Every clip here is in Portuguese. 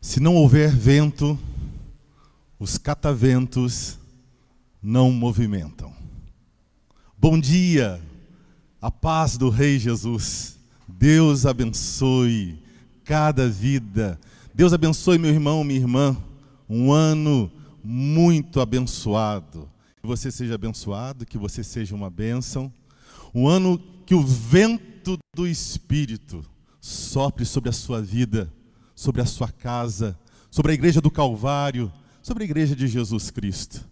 Se não houver vento, os cataventos não movimentam. Bom dia, a paz do Rei Jesus. Deus abençoe cada vida. Deus abençoe meu irmão, minha irmã. Um ano muito abençoado. Que você seja abençoado, que você seja uma bênção. Um ano que o vento do Espírito sopre sobre a sua vida sobre a sua casa, sobre a igreja do Calvário, sobre a igreja de Jesus Cristo.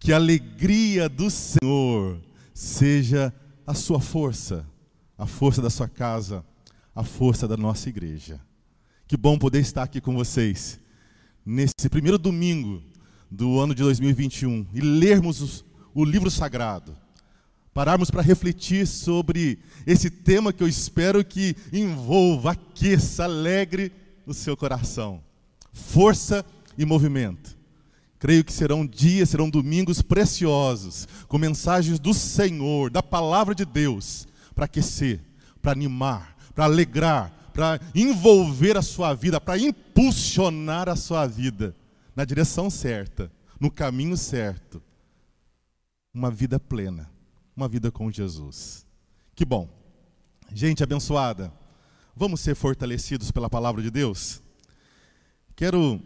Que a alegria do Senhor seja a sua força, a força da sua casa, a força da nossa igreja. Que bom poder estar aqui com vocês nesse primeiro domingo do ano de 2021 e lermos os, o livro sagrado. Pararmos para refletir sobre esse tema que eu espero que envolva, aqueça, alegre o seu coração. Força e movimento. Creio que serão dias, serão domingos preciosos, com mensagens do Senhor, da palavra de Deus, para aquecer, para animar, para alegrar, para envolver a sua vida, para impulsionar a sua vida na direção certa, no caminho certo. Uma vida plena, uma vida com Jesus. Que bom. Gente abençoada. Vamos ser fortalecidos pela palavra de Deus? Quero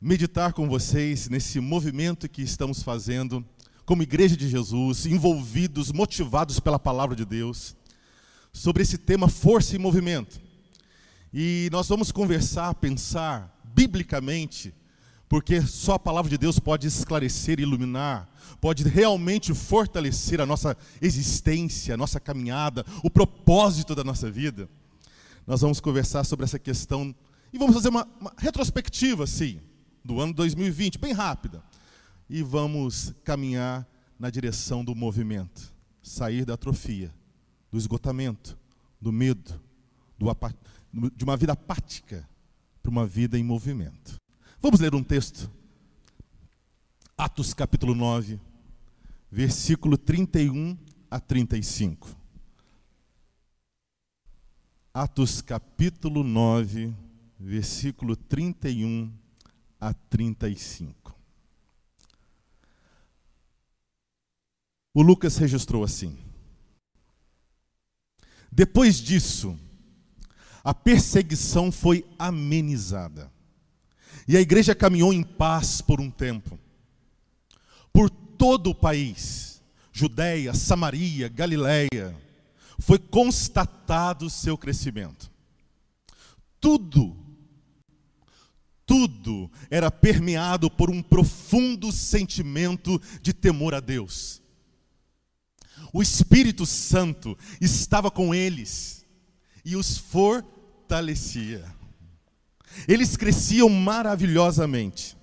meditar com vocês nesse movimento que estamos fazendo como igreja de Jesus, envolvidos, motivados pela palavra de Deus, sobre esse tema força e movimento. E nós vamos conversar, pensar biblicamente, porque só a palavra de Deus pode esclarecer, iluminar, pode realmente fortalecer a nossa existência, a nossa caminhada, o propósito da nossa vida nós vamos conversar sobre essa questão e vamos fazer uma, uma retrospectiva, sim, do ano 2020, bem rápida. E vamos caminhar na direção do movimento, sair da atrofia, do esgotamento, do medo, do de uma vida apática para uma vida em movimento. Vamos ler um texto. Atos capítulo 9, versículo 31 a 35. Atos capítulo 9, versículo 31 a 35. O Lucas registrou assim: Depois disso, a perseguição foi amenizada, e a igreja caminhou em paz por um tempo. Por todo o país, Judéia, Samaria, Galiléia, foi constatado o seu crescimento. Tudo, tudo era permeado por um profundo sentimento de temor a Deus. O Espírito Santo estava com eles e os fortalecia. Eles cresciam maravilhosamente.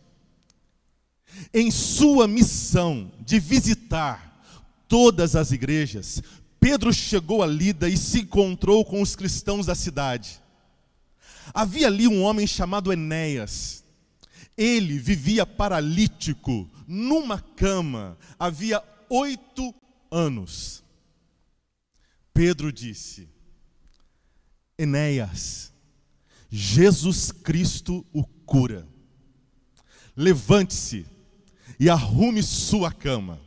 Em sua missão de visitar todas as igrejas, Pedro chegou a Lida e se encontrou com os cristãos da cidade. Havia ali um homem chamado Enéas. Ele vivia paralítico numa cama havia oito anos. Pedro disse: Enéas, Jesus Cristo o cura. Levante-se e arrume sua cama.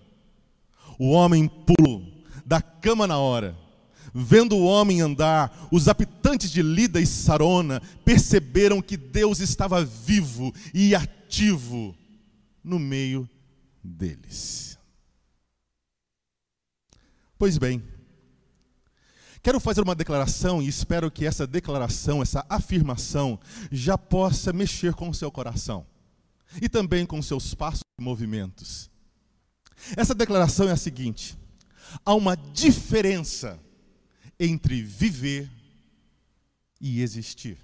O homem pulou da cama na hora. Vendo o homem andar, os habitantes de Lida e Sarona perceberam que Deus estava vivo e ativo no meio deles. Pois bem, quero fazer uma declaração e espero que essa declaração, essa afirmação, já possa mexer com o seu coração e também com seus passos e movimentos. Essa declaração é a seguinte: há uma diferença entre viver e existir.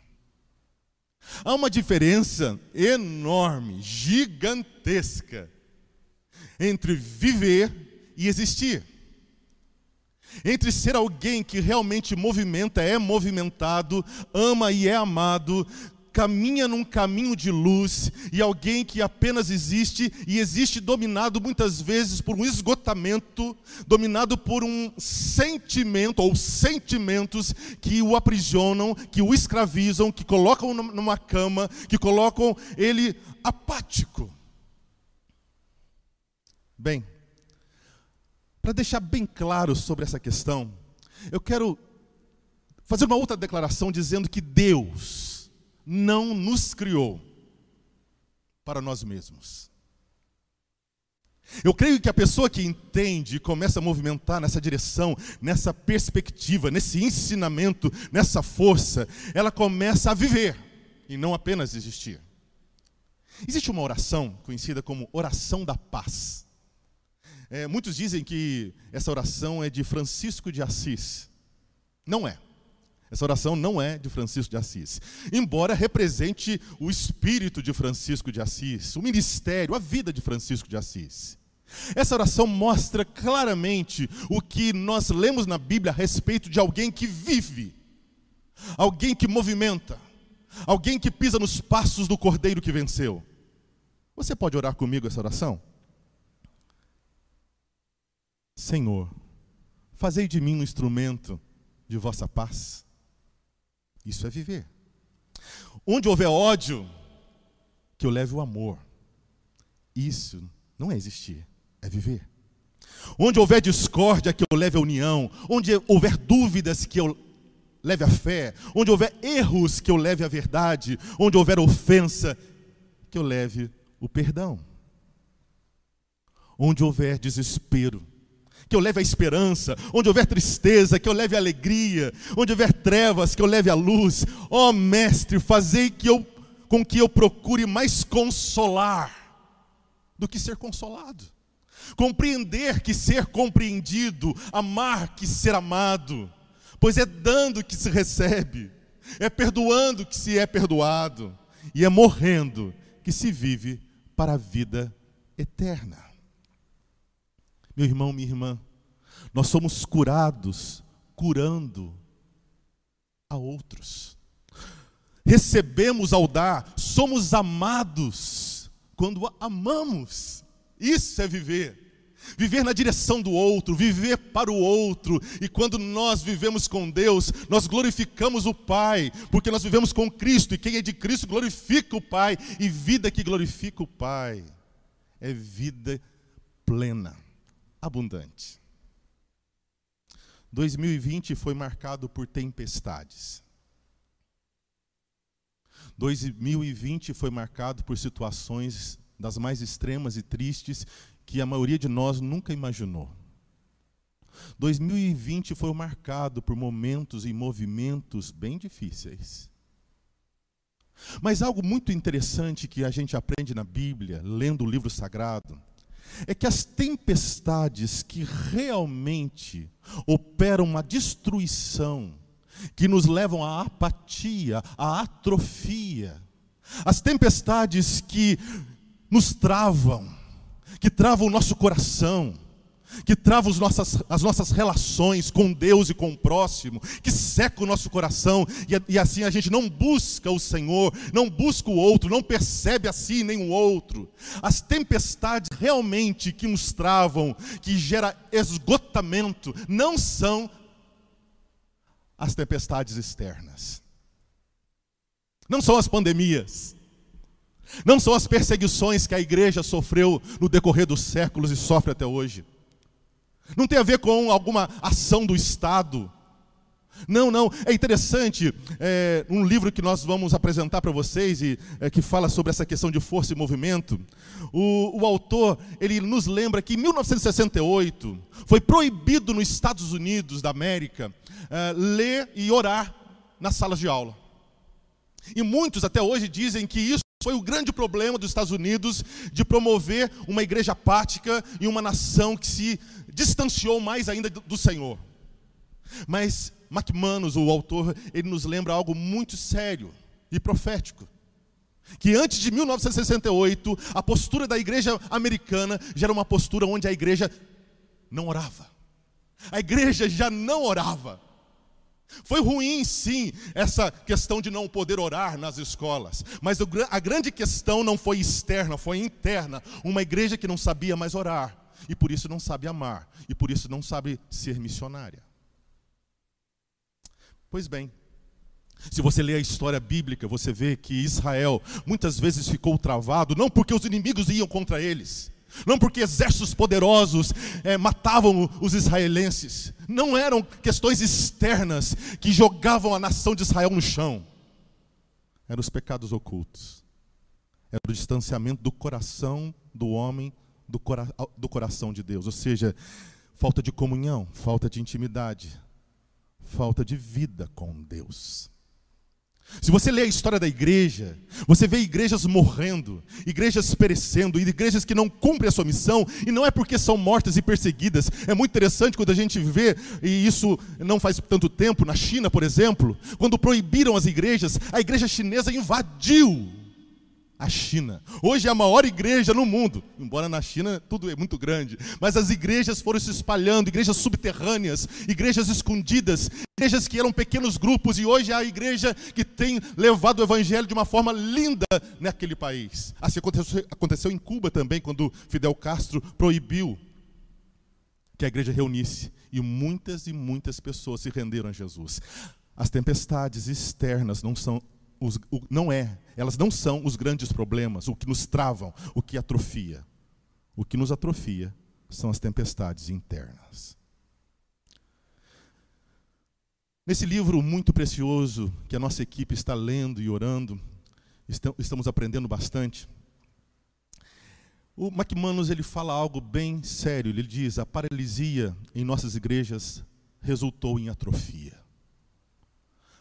Há uma diferença enorme, gigantesca, entre viver e existir. Entre ser alguém que realmente movimenta, é movimentado, ama e é amado, caminha num caminho de luz e alguém que apenas existe e existe dominado muitas vezes por um esgotamento, dominado por um sentimento ou sentimentos que o aprisionam, que o escravizam, que colocam numa cama, que colocam ele apático. Bem, para deixar bem claro sobre essa questão, eu quero fazer uma outra declaração dizendo que Deus não nos criou para nós mesmos. Eu creio que a pessoa que entende e começa a movimentar nessa direção, nessa perspectiva, nesse ensinamento, nessa força, ela começa a viver e não apenas existir. Existe uma oração conhecida como oração da paz. É, muitos dizem que essa oração é de Francisco de Assis. Não é. Essa oração não é de Francisco de Assis. Embora represente o espírito de Francisco de Assis, o ministério, a vida de Francisco de Assis. Essa oração mostra claramente o que nós lemos na Bíblia a respeito de alguém que vive, alguém que movimenta, alguém que pisa nos passos do cordeiro que venceu. Você pode orar comigo essa oração? Senhor, fazei de mim um instrumento de vossa paz. Isso é viver. Onde houver ódio, que eu leve o amor. Isso não é existir, é viver. Onde houver discórdia, que eu leve a união. Onde houver dúvidas, que eu leve a fé. Onde houver erros, que eu leve a verdade. Onde houver ofensa, que eu leve o perdão. Onde houver desespero, que eu leve a esperança, onde houver tristeza, que eu leve a alegria, onde houver trevas, que eu leve a luz. Ó oh, mestre, fazei que eu com que eu procure mais consolar do que ser consolado. Compreender que ser compreendido, amar que ser amado, pois é dando que se recebe, é perdoando que se é perdoado, e é morrendo que se vive para a vida eterna. Meu irmão, minha irmã, nós somos curados curando a outros. Recebemos ao dar, somos amados quando amamos. Isso é viver. Viver na direção do outro, viver para o outro. E quando nós vivemos com Deus, nós glorificamos o Pai, porque nós vivemos com Cristo, e quem é de Cristo glorifica o Pai, e vida que glorifica o Pai é vida plena abundante. 2020 foi marcado por tempestades. 2020 foi marcado por situações das mais extremas e tristes que a maioria de nós nunca imaginou. 2020 foi marcado por momentos e movimentos bem difíceis. Mas algo muito interessante que a gente aprende na Bíblia, lendo o livro sagrado, é que as tempestades que realmente operam uma destruição, que nos levam à apatia, à atrofia, as tempestades que nos travam, que travam o nosso coração, que trava as nossas, as nossas relações com Deus e com o próximo, que seca o nosso coração, e, e assim a gente não busca o Senhor, não busca o outro, não percebe a si nem o outro. As tempestades realmente que nos travam, que gera esgotamento, não são as tempestades externas. Não são as pandemias. Não são as perseguições que a igreja sofreu no decorrer dos séculos e sofre até hoje. Não tem a ver com alguma ação do Estado. Não, não. É interessante, é, um livro que nós vamos apresentar para vocês e é, que fala sobre essa questão de força e movimento. O, o autor ele nos lembra que em 1968 foi proibido nos Estados Unidos da América é, ler e orar nas salas de aula. E muitos até hoje dizem que isso foi o grande problema dos Estados Unidos de promover uma igreja apática e uma nação que se distanciou mais ainda do Senhor. Mas McManus, o autor, ele nos lembra algo muito sério e profético. Que antes de 1968, a postura da igreja americana já era uma postura onde a igreja não orava. A igreja já não orava. Foi ruim, sim, essa questão de não poder orar nas escolas, mas a grande questão não foi externa, foi interna. Uma igreja que não sabia mais orar, e por isso não sabe amar, e por isso não sabe ser missionária. Pois bem, se você lê a história bíblica, você vê que Israel muitas vezes ficou travado, não porque os inimigos iam contra eles, não porque exércitos poderosos é, matavam os israelenses, não eram questões externas que jogavam a nação de Israel no chão, eram os pecados ocultos, era o distanciamento do coração do homem do, cora do coração de Deus, ou seja, falta de comunhão, falta de intimidade, falta de vida com Deus. Se você lê a história da igreja, você vê igrejas morrendo, igrejas perecendo, igrejas que não cumprem a sua missão, e não é porque são mortas e perseguidas. É muito interessante quando a gente vê, e isso não faz tanto tempo, na China, por exemplo, quando proibiram as igrejas, a igreja chinesa invadiu a China. Hoje é a maior igreja no mundo, embora na China tudo é muito grande, mas as igrejas foram se espalhando, igrejas subterrâneas, igrejas escondidas, igrejas que eram pequenos grupos e hoje é a igreja que tem levado o evangelho de uma forma linda naquele país. Assim aconteceu, aconteceu em Cuba também, quando Fidel Castro proibiu que a igreja reunisse e muitas e muitas pessoas se renderam a Jesus. As tempestades externas não são os, o, não é, elas não são os grandes problemas, o que nos travam, o que atrofia. O que nos atrofia são as tempestades internas. Nesse livro muito precioso que a nossa equipe está lendo e orando, estamos aprendendo bastante. O McManus ele fala algo bem sério. Ele diz: a paralisia em nossas igrejas resultou em atrofia.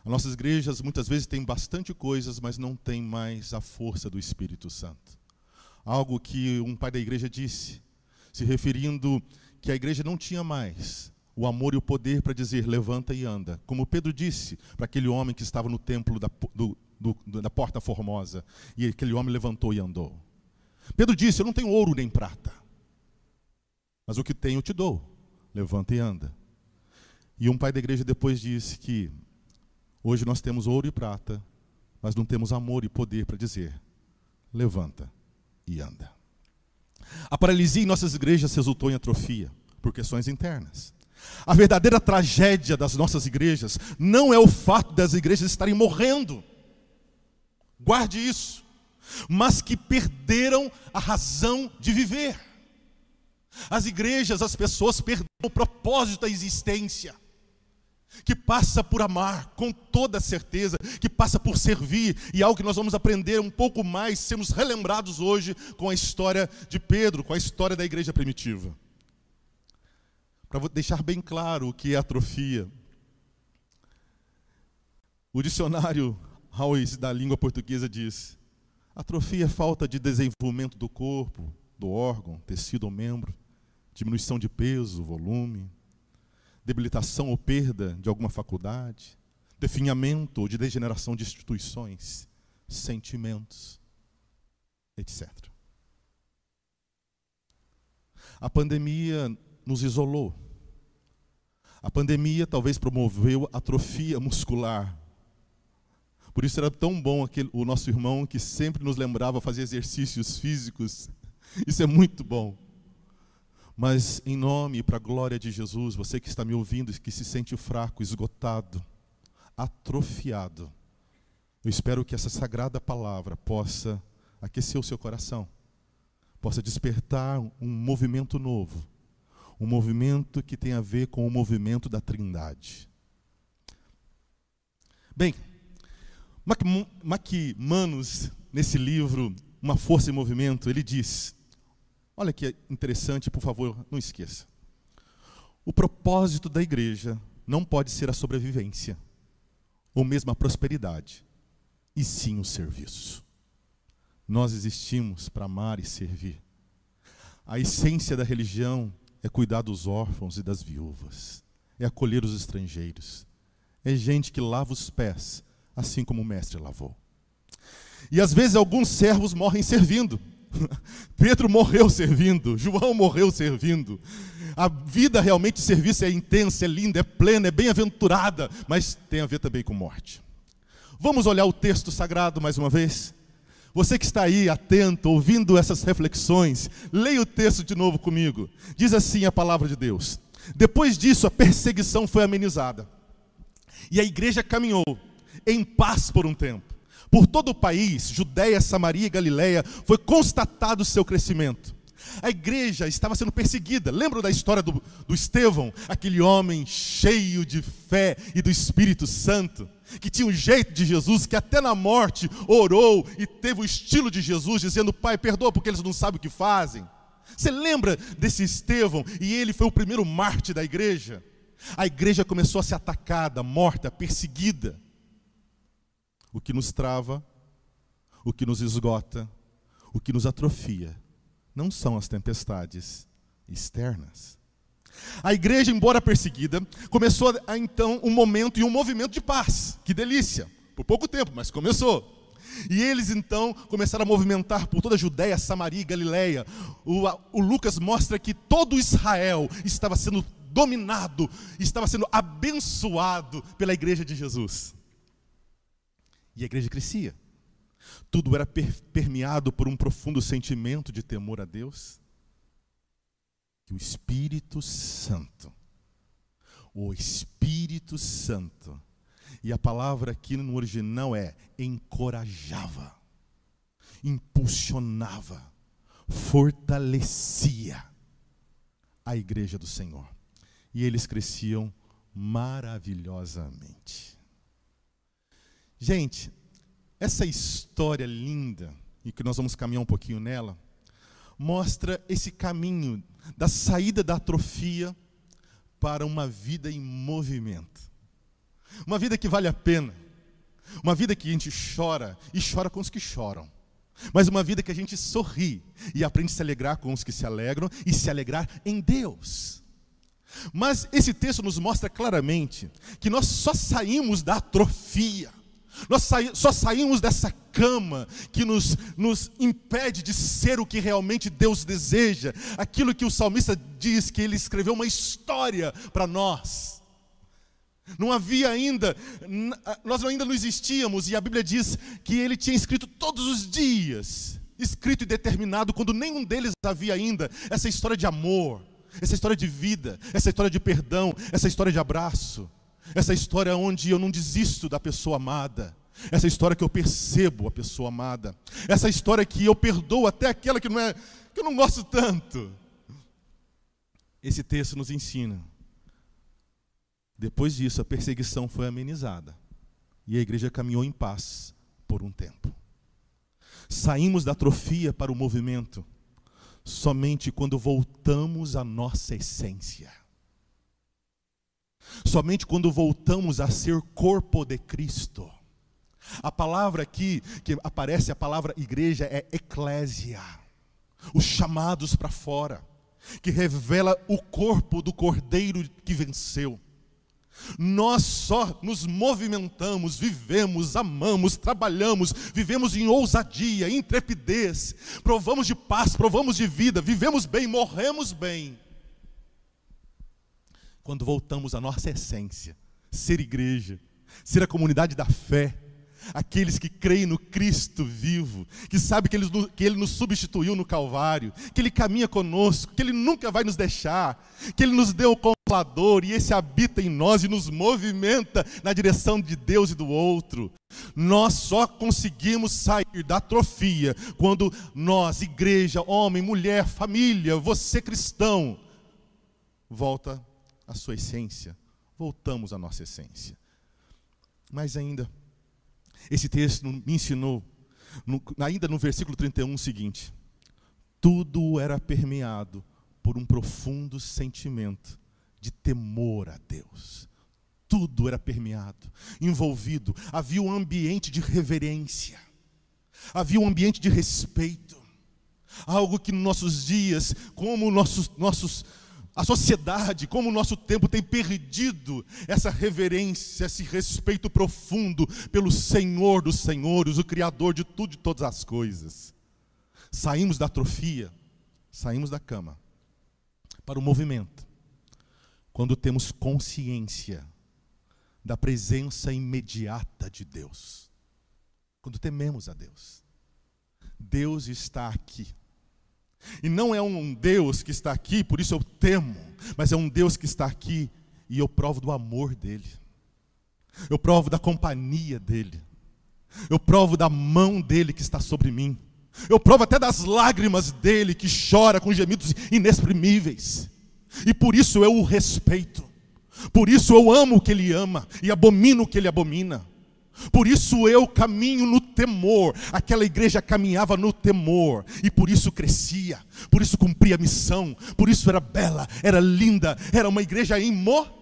As nossas igrejas muitas vezes têm bastante coisas, mas não têm mais a força do Espírito Santo. Algo que um pai da igreja disse, se referindo que a igreja não tinha mais o amor e o poder para dizer levanta e anda. Como Pedro disse para aquele homem que estava no templo da, do, do, da Porta Formosa, e aquele homem levantou e andou. Pedro disse: Eu não tenho ouro nem prata, mas o que tenho eu te dou. Levanta e anda. E um pai da igreja depois disse que Hoje nós temos ouro e prata, mas não temos amor e poder para dizer: levanta e anda. A paralisia em nossas igrejas resultou em atrofia por questões internas. A verdadeira tragédia das nossas igrejas não é o fato das igrejas estarem morrendo. Guarde isso. Mas que perderam a razão de viver. As igrejas, as pessoas perderam o propósito da existência que passa por amar com toda certeza, que passa por servir, e algo que nós vamos aprender um pouco mais, sermos relembrados hoje com a história de Pedro, com a história da igreja primitiva. Para deixar bem claro o que é atrofia. O dicionário Howes da língua portuguesa diz: atrofia é falta de desenvolvimento do corpo, do órgão, tecido ou membro, diminuição de peso, volume debilitação ou perda de alguma faculdade, definhamento ou de degeneração de instituições, sentimentos, etc. A pandemia nos isolou. A pandemia talvez promoveu atrofia muscular. Por isso era tão bom aquele, o nosso irmão que sempre nos lembrava fazer exercícios físicos. Isso é muito bom. Mas em nome e para a glória de Jesus, você que está me ouvindo e que se sente fraco, esgotado, atrofiado, eu espero que essa sagrada palavra possa aquecer o seu coração, possa despertar um movimento novo, um movimento que tem a ver com o movimento da Trindade. Bem, McManus, nesse livro, Uma Força em Movimento, ele diz Olha que interessante, por favor, não esqueça. O propósito da igreja não pode ser a sobrevivência, ou mesmo a prosperidade, e sim o serviço. Nós existimos para amar e servir. A essência da religião é cuidar dos órfãos e das viúvas, é acolher os estrangeiros, é gente que lava os pés, assim como o mestre lavou. E às vezes alguns servos morrem servindo, Pedro morreu servindo, João morreu servindo. A vida realmente de serviço é intensa, é linda, é plena, é bem-aventurada, mas tem a ver também com morte. Vamos olhar o texto sagrado mais uma vez? Você que está aí atento, ouvindo essas reflexões, leia o texto de novo comigo. Diz assim a palavra de Deus: Depois disso, a perseguição foi amenizada, e a igreja caminhou em paz por um tempo. Por todo o país, Judéia, Samaria e Galiléia, foi constatado o seu crescimento. A igreja estava sendo perseguida. Lembram da história do, do Estevão? Aquele homem cheio de fé e do Espírito Santo, que tinha o um jeito de Jesus, que até na morte orou e teve o estilo de Jesus, dizendo: Pai, perdoa porque eles não sabem o que fazem. Você lembra desse Estevão? E ele foi o primeiro mártir da igreja. A igreja começou a ser atacada, morta, perseguida. O que nos trava, o que nos esgota, o que nos atrofia não são as tempestades externas. A igreja, embora perseguida, começou a, então um momento e um movimento de paz. Que delícia! Por pouco tempo, mas começou. E eles então começaram a movimentar por toda a Judéia, Samaria e Galiléia. O, o Lucas mostra que todo Israel estava sendo dominado, estava sendo abençoado pela igreja de Jesus. E a igreja crescia tudo era per permeado por um profundo sentimento de temor a Deus. Que o Espírito Santo, o Espírito Santo, e a palavra aqui no original é encorajava, impulsionava, fortalecia a igreja do Senhor. E eles cresciam maravilhosamente. Gente, essa história linda, e que nós vamos caminhar um pouquinho nela, mostra esse caminho da saída da atrofia para uma vida em movimento. Uma vida que vale a pena. Uma vida que a gente chora e chora com os que choram. Mas uma vida que a gente sorri e aprende a se alegrar com os que se alegram e se alegrar em Deus. Mas esse texto nos mostra claramente que nós só saímos da atrofia nós só saímos dessa cama que nos, nos impede de ser o que realmente Deus deseja, aquilo que o salmista diz que ele escreveu uma história para nós. Não havia ainda, nós ainda não existíamos, e a Bíblia diz que ele tinha escrito todos os dias, escrito e determinado, quando nenhum deles havia ainda, essa história de amor, essa história de vida, essa história de perdão, essa história de abraço. Essa história onde eu não desisto da pessoa amada. Essa história que eu percebo a pessoa amada. Essa história que eu perdoo até aquela que não é que eu não gosto tanto. Esse texto nos ensina. Depois disso, a perseguição foi amenizada e a igreja caminhou em paz por um tempo. Saímos da atrofia para o movimento somente quando voltamos à nossa essência. Somente quando voltamos a ser corpo de Cristo. A palavra aqui que aparece, a palavra igreja é eclésia. Os chamados para fora, que revela o corpo do cordeiro que venceu. Nós só nos movimentamos, vivemos, amamos, trabalhamos, vivemos em ousadia, intrepidez, provamos de paz, provamos de vida, vivemos bem, morremos bem quando voltamos à nossa essência, ser igreja, ser a comunidade da fé, aqueles que creem no Cristo vivo, que sabe que ele, que ele nos substituiu no Calvário, que Ele caminha conosco, que Ele nunca vai nos deixar, que Ele nos deu o Consolador e esse habita em nós e nos movimenta na direção de Deus e do outro. Nós só conseguimos sair da atrofia quando nós, igreja, homem, mulher, família, você cristão, volta a sua essência, voltamos à nossa essência. Mas ainda, esse texto me ensinou, no, ainda no versículo 31, o seguinte: tudo era permeado por um profundo sentimento de temor a Deus. Tudo era permeado, envolvido, havia um ambiente de reverência, havia um ambiente de respeito, algo que nos nossos dias, como nossos, nossos a sociedade, como o nosso tempo tem perdido essa reverência, esse respeito profundo pelo Senhor dos Senhores, o Criador de tudo e todas as coisas. Saímos da atrofia, saímos da cama para o movimento. Quando temos consciência da presença imediata de Deus. Quando tememos a Deus. Deus está aqui. E não é um Deus que está aqui, por isso eu temo, mas é um Deus que está aqui e eu provo do amor dele. Eu provo da companhia dele. Eu provo da mão dele que está sobre mim. Eu provo até das lágrimas dele que chora com gemidos inexprimíveis. E por isso eu o respeito. Por isso eu amo o que ele ama e abomino o que ele abomina. Por isso eu caminho no temor. Aquela igreja caminhava no temor e por isso crescia, por isso cumpria a missão, por isso era bela, era linda, era uma igreja em movimento.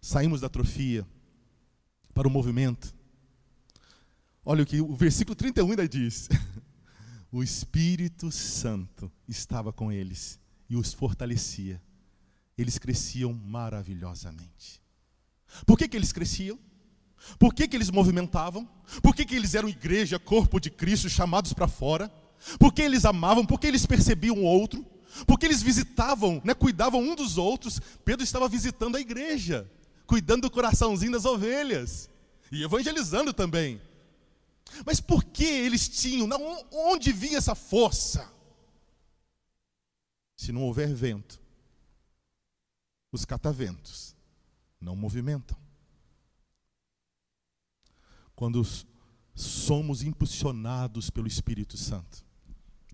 Saímos da atrofia para o movimento. Olha o que o versículo 31 ainda diz. O Espírito Santo estava com eles e os fortalecia. Eles cresciam maravilhosamente. Por que, que eles cresciam? Por que, que eles movimentavam? Por que, que eles eram igreja, corpo de Cristo, chamados para fora? Por que eles amavam? Por que eles percebiam o outro? Porque eles visitavam, né, cuidavam um dos outros. Pedro estava visitando a igreja cuidando do coraçãozinho das ovelhas e evangelizando também. Mas por que eles tinham? Onde vinha essa força? Se não houver vento, os cataventos não movimentam. Quando somos impulsionados pelo Espírito Santo,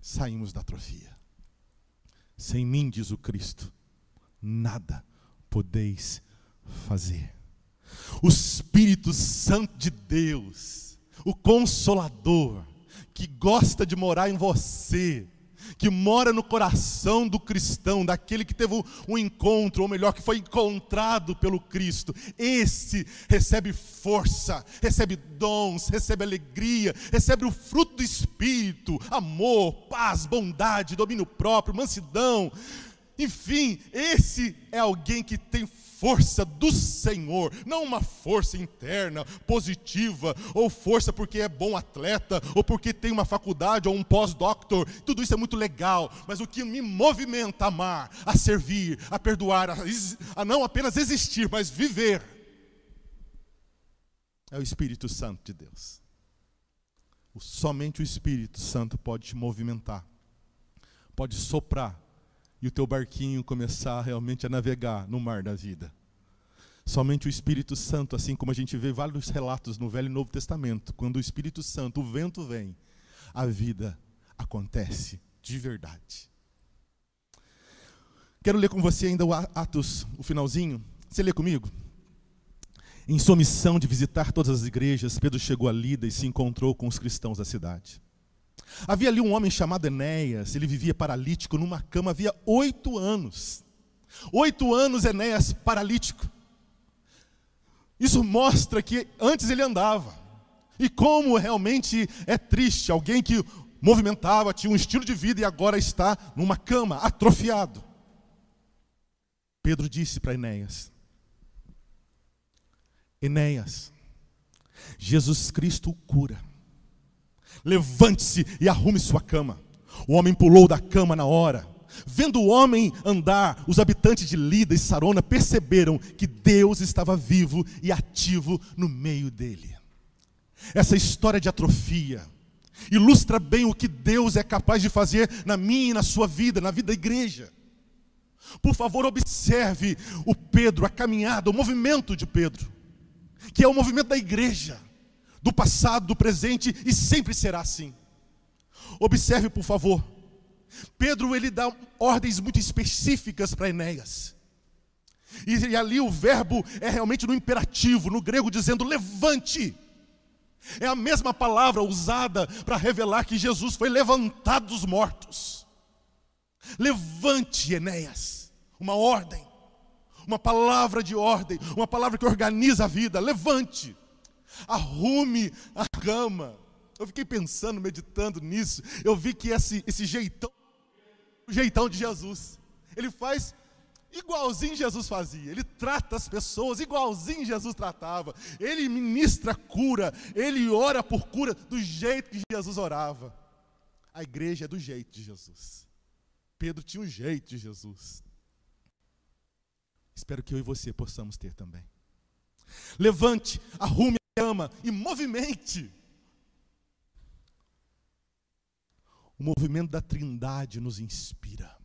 saímos da atrofia. Sem mim, diz o Cristo, nada podeis fazer. O Espírito Santo de Deus, o Consolador, que gosta de morar em você, que mora no coração do cristão, daquele que teve um encontro, ou melhor, que foi encontrado pelo Cristo. Esse recebe força, recebe dons, recebe alegria, recebe o fruto do Espírito: amor, paz, bondade, domínio próprio, mansidão. Enfim, esse é alguém que tem força do Senhor, não uma força interna, positiva, ou força porque é bom atleta, ou porque tem uma faculdade ou um pós-doctor. Tudo isso é muito legal, mas o que me movimenta a amar, a servir, a perdoar, a, a não apenas existir, mas viver, é o Espírito Santo de Deus. Somente o Espírito Santo pode te movimentar, pode soprar e o teu barquinho começar realmente a navegar no mar da vida. Somente o Espírito Santo, assim como a gente vê vários relatos no Velho e Novo Testamento, quando o Espírito Santo, o vento vem, a vida acontece de verdade. Quero ler com você ainda o Atos, o finalzinho. Você lê comigo? Em sua missão de visitar todas as igrejas, Pedro chegou a Lida e se encontrou com os cristãos da cidade. Havia ali um homem chamado Enéas, ele vivia paralítico numa cama havia oito anos. Oito anos Enéas paralítico. Isso mostra que antes ele andava. E como realmente é triste alguém que movimentava, tinha um estilo de vida e agora está numa cama, atrofiado. Pedro disse para Enéas: Enéas, Jesus Cristo cura Levante-se e arrume sua cama. O homem pulou da cama na hora. Vendo o homem andar, os habitantes de Lida e Sarona perceberam que Deus estava vivo e ativo no meio dele. Essa história de atrofia ilustra bem o que Deus é capaz de fazer na minha e na sua vida, na vida da igreja. Por favor, observe o Pedro, a caminhada, o movimento de Pedro, que é o movimento da igreja do passado, do presente e sempre será assim. Observe, por favor. Pedro ele dá ordens muito específicas para Enéas. E, e ali o verbo é realmente no imperativo, no grego dizendo levante. É a mesma palavra usada para revelar que Jesus foi levantado dos mortos. Levante, Enéas. Uma ordem, uma palavra de ordem, uma palavra que organiza a vida. Levante arrume a cama. Eu fiquei pensando, meditando nisso. Eu vi que esse, esse jeitão, o jeitão de Jesus, ele faz igualzinho Jesus fazia. Ele trata as pessoas igualzinho Jesus tratava. Ele ministra cura, ele ora por cura do jeito que Jesus orava. A igreja é do jeito de Jesus. Pedro tinha o jeito de Jesus. Espero que eu e você possamos ter também. Levante, arrume a cama e movimente. O movimento da Trindade nos inspira.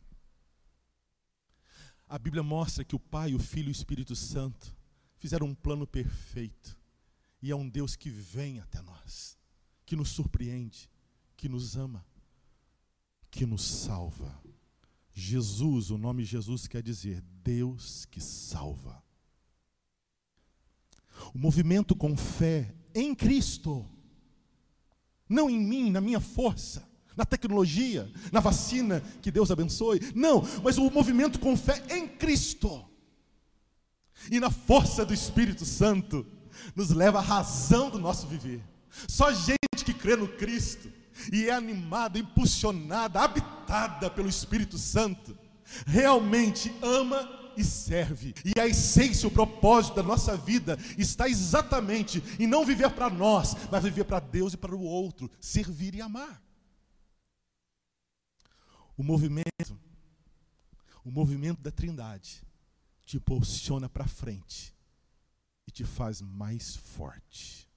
A Bíblia mostra que o Pai, o Filho e o Espírito Santo fizeram um plano perfeito. E é um Deus que vem até nós, que nos surpreende, que nos ama, que nos salva. Jesus, o nome Jesus quer dizer Deus que salva. O movimento com fé em Cristo, não em mim, na minha força, na tecnologia, na vacina, que Deus abençoe. Não, mas o movimento com fé em Cristo e na força do Espírito Santo nos leva à razão do nosso viver. Só gente que crê no Cristo e é animada, impulsionada, habitada pelo Espírito Santo, realmente ama e serve. E a essência, o propósito da nossa vida está exatamente em não viver para nós, mas viver para Deus e para o outro, servir e amar. O movimento, o movimento da Trindade te impulsiona para frente e te faz mais forte.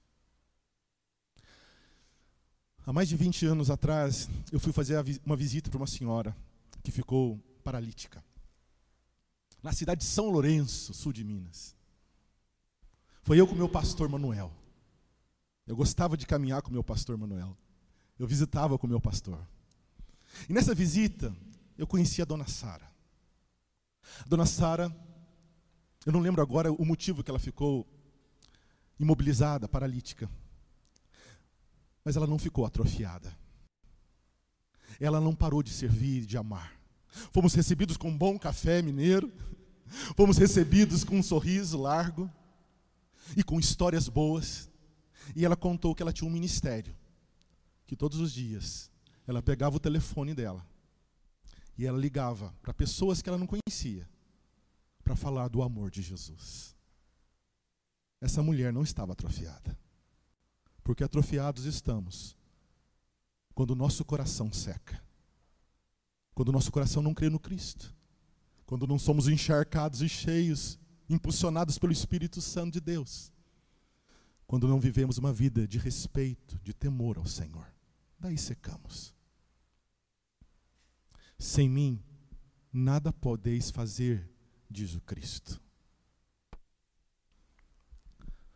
Há mais de 20 anos atrás, eu fui fazer uma visita para uma senhora que ficou paralítica. Na cidade de São Lourenço, sul de Minas. Foi eu com o meu pastor Manuel. Eu gostava de caminhar com o meu pastor Manuel. Eu visitava com o meu pastor. E nessa visita, eu conheci a dona Sara. A dona Sara, eu não lembro agora o motivo que ela ficou imobilizada, paralítica. Mas ela não ficou atrofiada. Ela não parou de servir, de amar. Fomos recebidos com um bom café mineiro. Fomos recebidos com um sorriso largo e com histórias boas. E ela contou que ela tinha um ministério que todos os dias ela pegava o telefone dela e ela ligava para pessoas que ela não conhecia para falar do amor de Jesus. Essa mulher não estava atrofiada, porque atrofiados estamos quando o nosso coração seca, quando o nosso coração não crê no Cristo, quando não somos encharcados e cheios, impulsionados pelo Espírito Santo de Deus, quando não vivemos uma vida de respeito, de temor ao Senhor daí secamos. Sem mim, nada podeis fazer, diz o Cristo.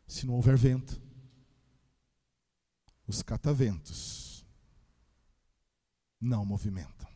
Se não houver vento, os cataventos não movimentam.